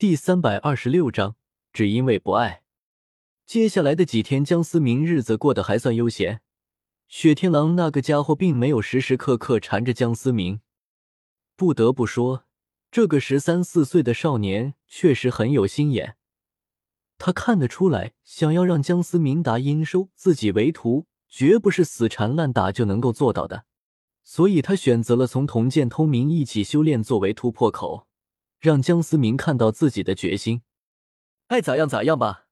第三百二十六章，只因为不爱。接下来的几天，江思明日子过得还算悠闲。雪天狼那个家伙并没有时时刻刻缠着江思明。不得不说，这个十三四岁的少年确实很有心眼。他看得出来，想要让江思明打阴收自己为徒，绝不是死缠烂打就能够做到的。所以他选择了从同剑通明一起修炼作为突破口，让江思明看到自己的决心。爱咋样咋样吧。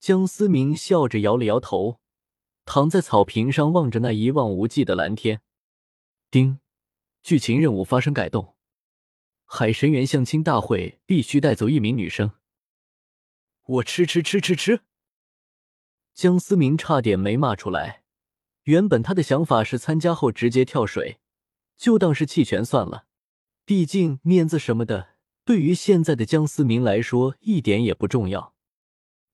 江思明笑着摇了摇头，躺在草坪上望着那一望无际的蓝天。丁，剧情任务发生改动，海神园相亲大会必须带走一名女生。我吃吃吃吃吃！江思明差点没骂出来。原本他的想法是参加后直接跳水，就当是弃权算了。毕竟面子什么的，对于现在的江思明来说一点也不重要。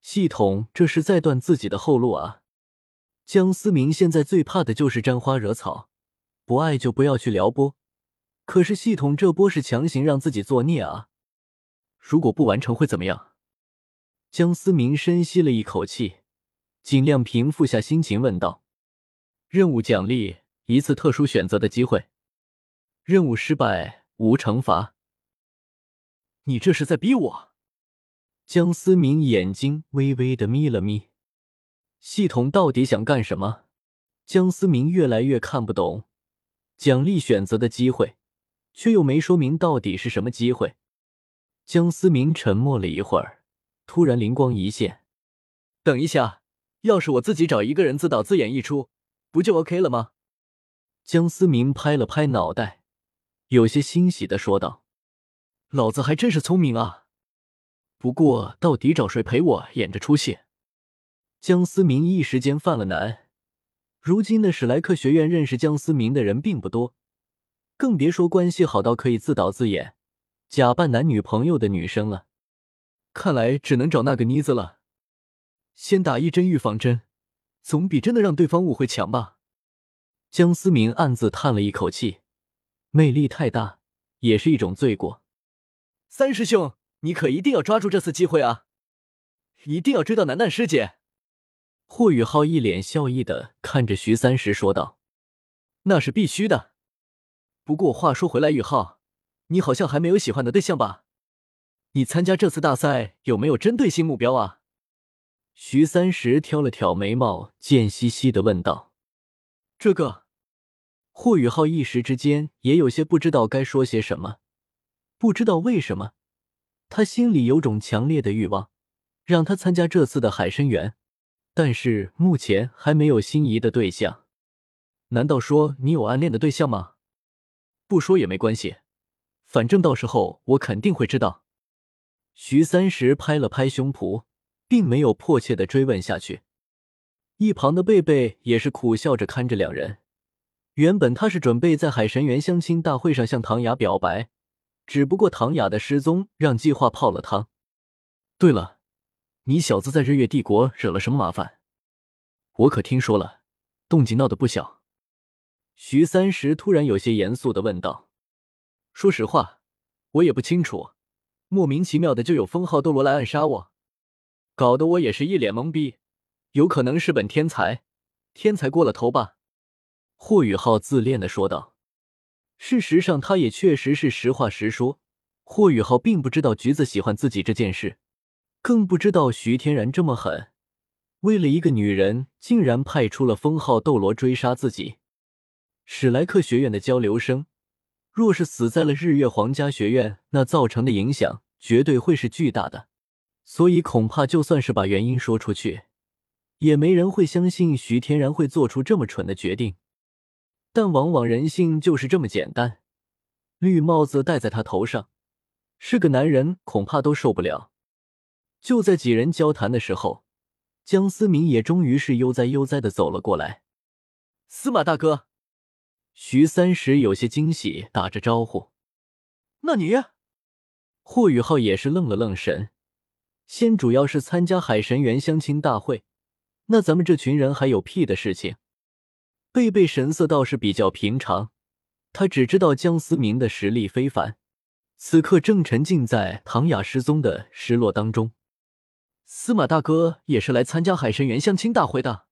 系统这是在断自己的后路啊！江思明现在最怕的就是沾花惹草，不爱就不要去撩拨。可是系统这波是强行让自己作孽啊！如果不完成会怎么样？江思明深吸了一口气，尽量平复下心情，问道：“任务奖励一次特殊选择的机会，任务失败无惩罚。”你这是在逼我？江思明眼睛微微的眯了眯，系统到底想干什么？江思明越来越看不懂。奖励选择的机会，却又没说明到底是什么机会。江思明沉默了一会儿，突然灵光一现：“等一下，要是我自己找一个人自导自演一出，不就 OK 了吗？”江思明拍了拍脑袋，有些欣喜的说道：“老子还真是聪明啊！”不过，到底找谁陪我演这出戏？江思明一时间犯了难。如今的史莱克学院认识江思明的人并不多，更别说关系好到可以自导自演、假扮男女朋友的女生了。看来只能找那个妮子了。先打一针预防针，总比真的让对方误会强吧？江思明暗自叹了一口气，魅力太大也是一种罪过。三师兄。你可一定要抓住这次机会啊！一定要追到楠楠师姐。霍雨浩一脸笑意的看着徐三石说道：“那是必须的。不过话说回来，雨浩，你好像还没有喜欢的对象吧？你参加这次大赛有没有针对性目标啊？”徐三石挑了挑眉毛，贱兮兮的问道：“这个？”霍雨浩一时之间也有些不知道该说些什么，不知道为什么。他心里有种强烈的欲望，让他参加这次的海参园，但是目前还没有心仪的对象。难道说你有暗恋的对象吗？不说也没关系，反正到时候我肯定会知道。徐三石拍了拍胸脯，并没有迫切的追问下去。一旁的贝贝也是苦笑着看着两人。原本他是准备在海神园相亲大会上向唐雅表白。只不过唐雅的失踪让计划泡了汤。对了，你小子在日月帝国惹了什么麻烦？我可听说了，动静闹得不小。徐三石突然有些严肃的问道：“说实话，我也不清楚，莫名其妙的就有封号斗罗来暗杀我，搞得我也是一脸懵逼。有可能是本天才，天才过了头吧？”霍雨浩自恋的说道。事实上，他也确实是实话实说。霍雨浩并不知道橘子喜欢自己这件事，更不知道徐天然这么狠，为了一个女人，竟然派出了封号斗罗追杀自己。史莱克学院的交流生，若是死在了日月皇家学院，那造成的影响绝对会是巨大的。所以，恐怕就算是把原因说出去，也没人会相信徐天然会做出这么蠢的决定。但往往人性就是这么简单，绿帽子戴在他头上，是个男人恐怕都受不了。就在几人交谈的时候，江思明也终于是悠哉悠哉的走了过来。司马大哥，徐三石有些惊喜，打着招呼。那你？霍雨浩也是愣了愣神，先主要是参加海神园相亲大会，那咱们这群人还有屁的事情？贝贝神色倒是比较平常，他只知道江思明的实力非凡，此刻正沉浸在唐雅失踪的失落当中。司马大哥也是来参加海神园相亲大会的。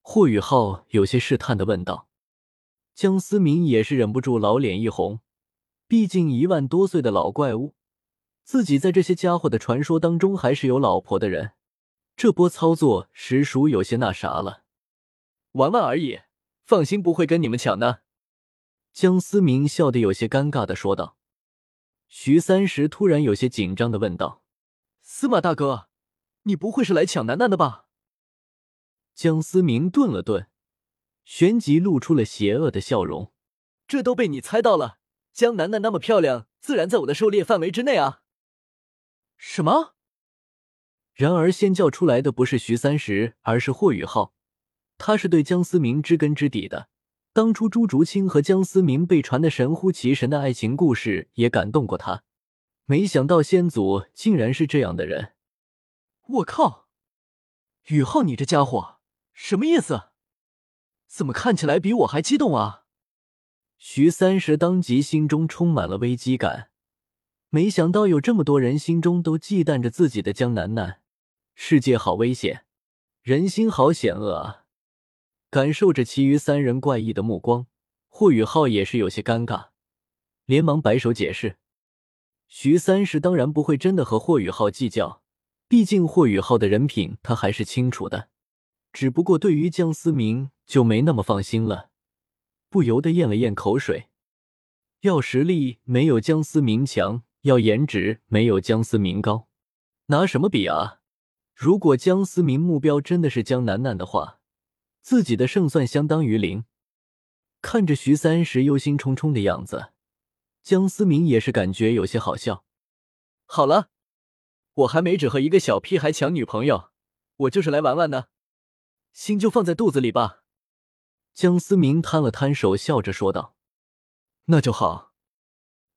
霍雨浩有些试探的问道。江思明也是忍不住老脸一红，毕竟一万多岁的老怪物，自己在这些家伙的传说当中还是有老婆的人，这波操作实属有些那啥了。玩玩而已，放心，不会跟你们抢的。江思明笑得有些尴尬的说道。徐三石突然有些紧张的问道：“司马大哥，你不会是来抢楠楠的吧？”江思明顿了顿，旋即露出了邪恶的笑容：“这都被你猜到了，江楠楠那么漂亮，自然在我的狩猎范围之内啊。”什么？然而先叫出来的不是徐三石，而是霍雨浩，他是对江思明知根知底的。当初朱竹清和江思明被传的神乎其神的爱情故事也感动过他，没想到先祖竟然是这样的人。我靠，宇浩，你这家伙什么意思？怎么看起来比我还激动啊？徐三石当即心中充满了危机感，没想到有这么多人心中都忌惮着自己的江楠楠。世界好危险，人心好险恶啊！感受着其余三人怪异的目光，霍雨浩也是有些尴尬，连忙摆手解释。徐三石当然不会真的和霍雨浩计较，毕竟霍雨浩的人品他还是清楚的。只不过对于江思明就没那么放心了，不由得咽了咽口水。要实力没有江思明强，要颜值没有江思明高，拿什么比啊？如果江思明目标真的是江楠楠的话。自己的胜算相当于零。看着徐三石忧心忡忡的样子，江思明也是感觉有些好笑。好了，我还没只和一个小屁孩抢女朋友，我就是来玩玩的，心就放在肚子里吧。江思明摊了摊手，笑着说道：“那就好，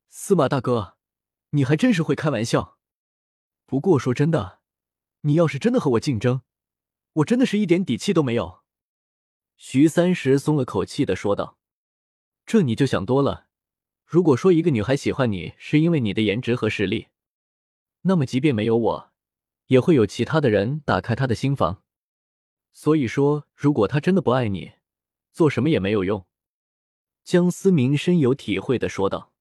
司马大哥，你还真是会开玩笑。不过说真的，你要是真的和我竞争，我真的是一点底气都没有。”徐三石松了口气的说道：“这你就想多了。如果说一个女孩喜欢你是因为你的颜值和实力，那么即便没有我，也会有其他的人打开她的心房。所以说，如果她真的不爱你，做什么也没有用。”江思明深有体会的说道：“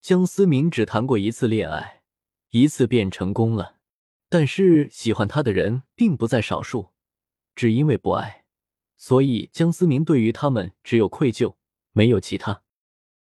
江思明只谈过一次恋爱，一次便成功了，但是喜欢他的人并不在少数，只因为不爱。”所以，江思明对于他们只有愧疚，没有其他。